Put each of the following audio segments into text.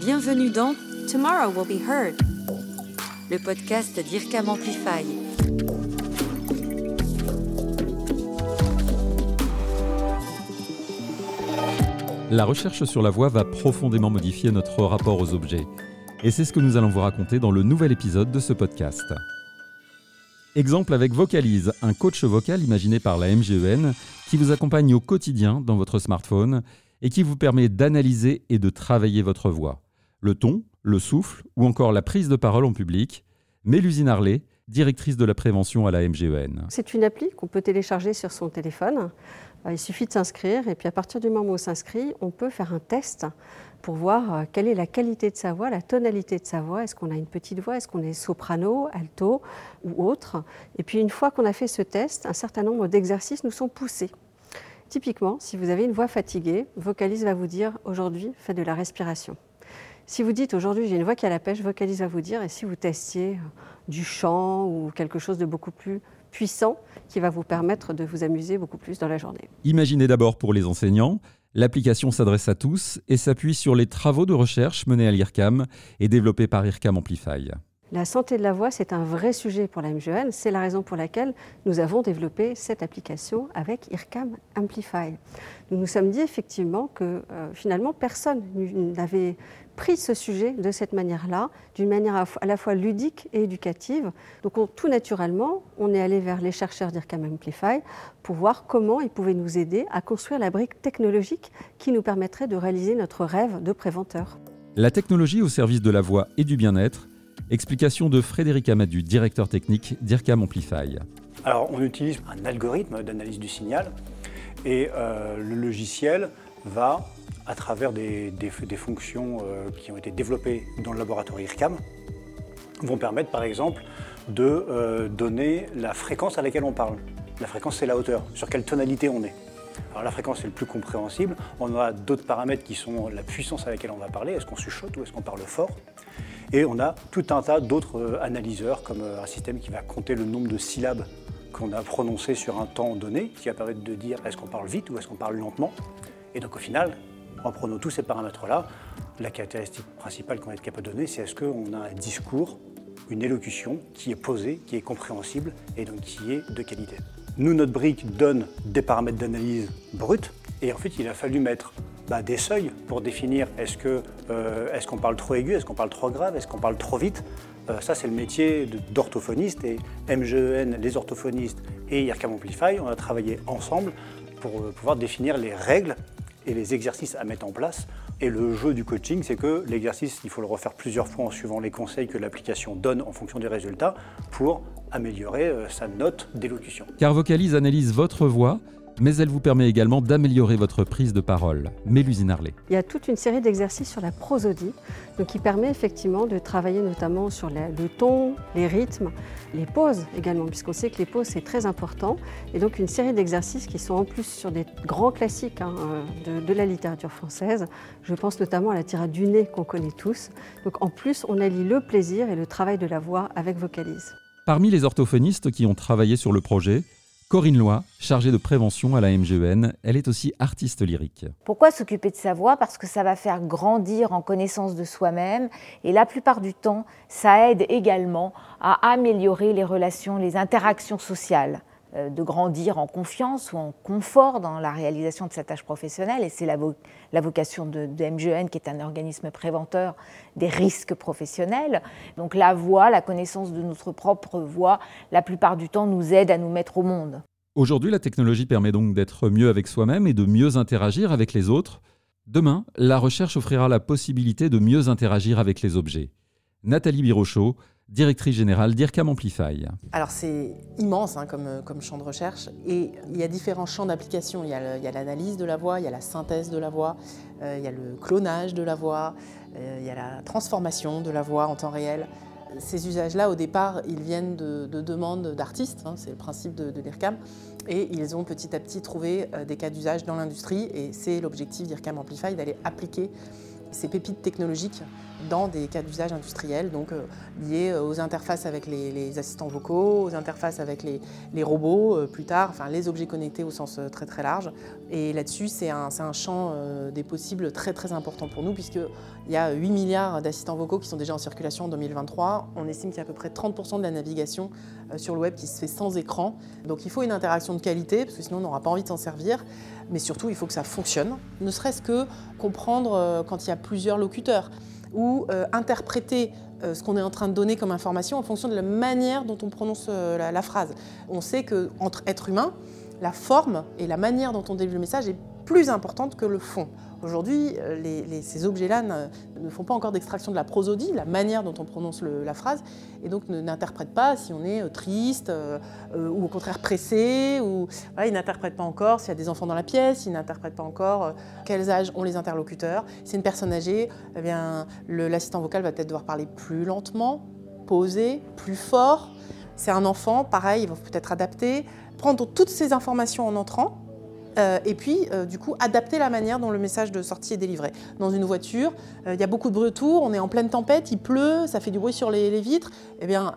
Bienvenue dans Tomorrow Will Be Heard, le podcast d'IRCAM Amplify. La recherche sur la voix va profondément modifier notre rapport aux objets. Et c'est ce que nous allons vous raconter dans le nouvel épisode de ce podcast. Exemple avec Vocalize, un coach vocal imaginé par la MGEN qui vous accompagne au quotidien dans votre smartphone et qui vous permet d'analyser et de travailler votre voix. Le ton, le souffle ou encore la prise de parole en public. Mélusine Harley, directrice de la prévention à la MGEN. C'est une appli qu'on peut télécharger sur son téléphone. Il suffit de s'inscrire et puis à partir du moment où on s'inscrit, on peut faire un test pour voir euh, quelle est la qualité de sa voix, la tonalité de sa voix. Est-ce qu'on a une petite voix? Est-ce qu'on est soprano, alto ou autre? Et puis une fois qu'on a fait ce test, un certain nombre d'exercices nous sont poussés. Typiquement, si vous avez une voix fatiguée, Vocalise va vous dire aujourd'hui, faites de la respiration. Si vous dites aujourd'hui j'ai une voix qui a la pêche, Vocalise va vous dire, et si vous testiez euh, du chant ou quelque chose de beaucoup plus puissant qui va vous permettre de vous amuser beaucoup plus dans la journée. Imaginez d'abord pour les enseignants, L'application s'adresse à tous et s'appuie sur les travaux de recherche menés à l'IRCAM et développés par IRCAM Amplify. La santé de la voix, c'est un vrai sujet pour la MGN. C'est la raison pour laquelle nous avons développé cette application avec IRCAM Amplify. Nous nous sommes dit effectivement que euh, finalement personne n'avait pris ce sujet de cette manière-là, d'une manière à la fois ludique et éducative. Donc tout naturellement, on est allé vers les chercheurs d'IRCAM Amplify pour voir comment ils pouvaient nous aider à construire la brique technologique qui nous permettrait de réaliser notre rêve de préventeur. La technologie au service de la voix et du bien-être, explication de Frédéric Amadu, directeur technique d'IRCAM Amplify. Alors on utilise un algorithme d'analyse du signal et euh, le logiciel va à travers des, fonctions euh, qui ont été développées dans le laboratoire IRCAM, vont permettre par exemple de euh, donner la fréquence à laquelle on parle. La fréquence, c'est la hauteur, sur quelle tonalité on est. Alors la fréquence, c'est le plus compréhensible. On a d'autres paramètres qui sont la puissance à laquelle on va parler, est-ce qu'on chuchote ou est-ce qu'on parle fort? Et on a tout un tas d'autres euh, analyseurs, comme un système qui va compter le nombre de syllabes qu'on a prononcées sur un temps donné, qui va permettre de dire est-ce qu'on parle vite ou est-ce qu'on parle lentement. Et donc au final, en prenant tous ces paramètres-là, la caractéristique principale qu'on être capable de donner, c'est est-ce qu'on a un discours, une élocution qui est posée, qui est compréhensible et donc qui est de qualité. Nous, notre brique donne des paramètres d'analyse bruts et en fait, il a fallu mettre bah, des seuils pour définir est-ce qu'on euh, est qu'on parle trop aigu, est-ce qu'on parle trop grave, est-ce qu'on parle trop vite. Euh, ça, c'est le métier d'orthophoniste et MGEN, les orthophonistes et IRCAM Amplify, on a travaillé ensemble pour euh, pouvoir définir les règles et les exercices à mettre en place. Et le jeu du coaching, c'est que l'exercice, il faut le refaire plusieurs fois en suivant les conseils que l'application donne en fonction des résultats pour améliorer euh, sa note d'élocution. Car Vocalise analyse votre voix mais elle vous permet également d'améliorer votre prise de parole. Mélusine Harley. Il y a toute une série d'exercices sur la prosodie, donc qui permet effectivement de travailler notamment sur le ton, les rythmes, les pauses également, puisqu'on sait que les pauses c'est très important. Et donc une série d'exercices qui sont en plus sur des grands classiques hein, de, de, la littérature française. Je pense notamment à la tirade du nez qu'on connaît tous. Donc en plus, on allie le plaisir et le travail de la voix avec vocalise. Parmi les orthophonistes qui ont travaillé sur le projet, Corinne Loy, chargée de prévention à la MGEN, elle est aussi artiste lyrique. Pourquoi s'occuper de sa voix? Parce que ça va faire grandir en connaissance de soi-même et la plupart du temps, ça aide également à améliorer les relations, les interactions sociales. Euh, de grandir en confiance ou en confort dans la réalisation de sa tâche professionnelle. Et c'est la, vocation de, MGN, qui est un organisme préventeur des risques professionnels. Donc la voix, la connaissance de notre propre voix, la plupart du temps nous aide à nous mettre au monde. Aujourd'hui, la technologie permet donc d'être mieux avec soi-même et de mieux interagir avec les autres. Demain, la recherche offrira la possibilité de mieux interagir avec les objets. Nathalie Birochot, directrice générale d'IRCAM Amplify. Alors c'est immense hein, comme, comme, champ de recherche et il y a différents champs d'application. Il y a l'analyse de la voix, il y a la synthèse de la voix, euh, il y a le clonage de la voix, euh, il y a la transformation de la voix en temps réel. Ces usages-là, au départ, ils viennent de, demandes d'artistes, hein, c'est le principe de, de l'IRCAM, et ils ont petit à petit trouvé euh, des cas d'usage dans l'industrie et c'est l'objectif d'IRCAM Amplify d'aller appliquer ces pépites technologiques dans des cas d'usage industriels, donc euh, liés euh, aux interfaces avec les, assistants vocaux, aux interfaces avec les, robots euh, plus tard, enfin les objets connectés au sens très très large. Et là-dessus, c'est un, un, champ des possibles très très important pour nous, puisqu'il y a 8 milliards d'assistants vocaux qui sont déjà en circulation en 2023. On estime qu'il y a à peu près 30% de la navigation sur le web qui se fait sans écran. Donc il faut une interaction de qualité, parce que sinon on n'aura pas envie de s'en servir. Mais surtout, il faut que ça fonctionne, ne serait-ce que comprendre quand il y a plusieurs locuteurs ou euh, interpréter euh, ce qu'on est en train de donner comme information en fonction de la manière dont on prononce euh, la, phrase. On sait qu'entre êtres humains, la forme et la manière dont on délivre le message est plus importante que le fond. Aujourd'hui, euh, ces objets-là ne, font pas encore d'extraction de la prosodie, la manière dont on prononce la phrase, et donc n'interprètent pas si on est euh, triste euh, ou au contraire pressé, ou ils n'interprètent pas encore s'il y a des enfants dans la pièce, ils n'interprètent pas encore quels âges ont les interlocuteurs. Si c'est une personne âgée, eh l'assistant vocal va peut-être devoir parler plus lentement, poser, plus fort. C'est un enfant, pareil, il va peut-être adapter, prendre toutes ces informations en entrant euh, et puis, euh, du coup, adapter la manière dont le message de sortie est délivré. Dans une voiture, euh, il y a beaucoup de bruit autour, on est en pleine tempête, il pleut, ça fait du bruit sur les, vitres. Eh bien,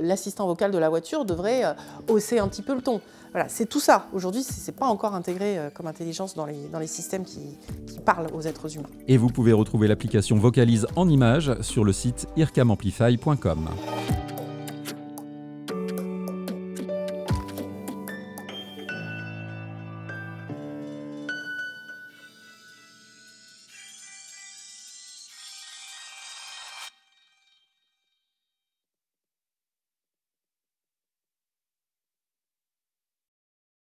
l'assistant vocal de la voiture devrait hausser un petit peu le ton. Voilà, c'est tout ça. Aujourd'hui, ce n'est pas encore intégré comme intelligence dans les, dans les systèmes qui, qui, parlent aux êtres humains. Et vous pouvez retrouver l'application Vocalise en images sur le site ircamamplify.com.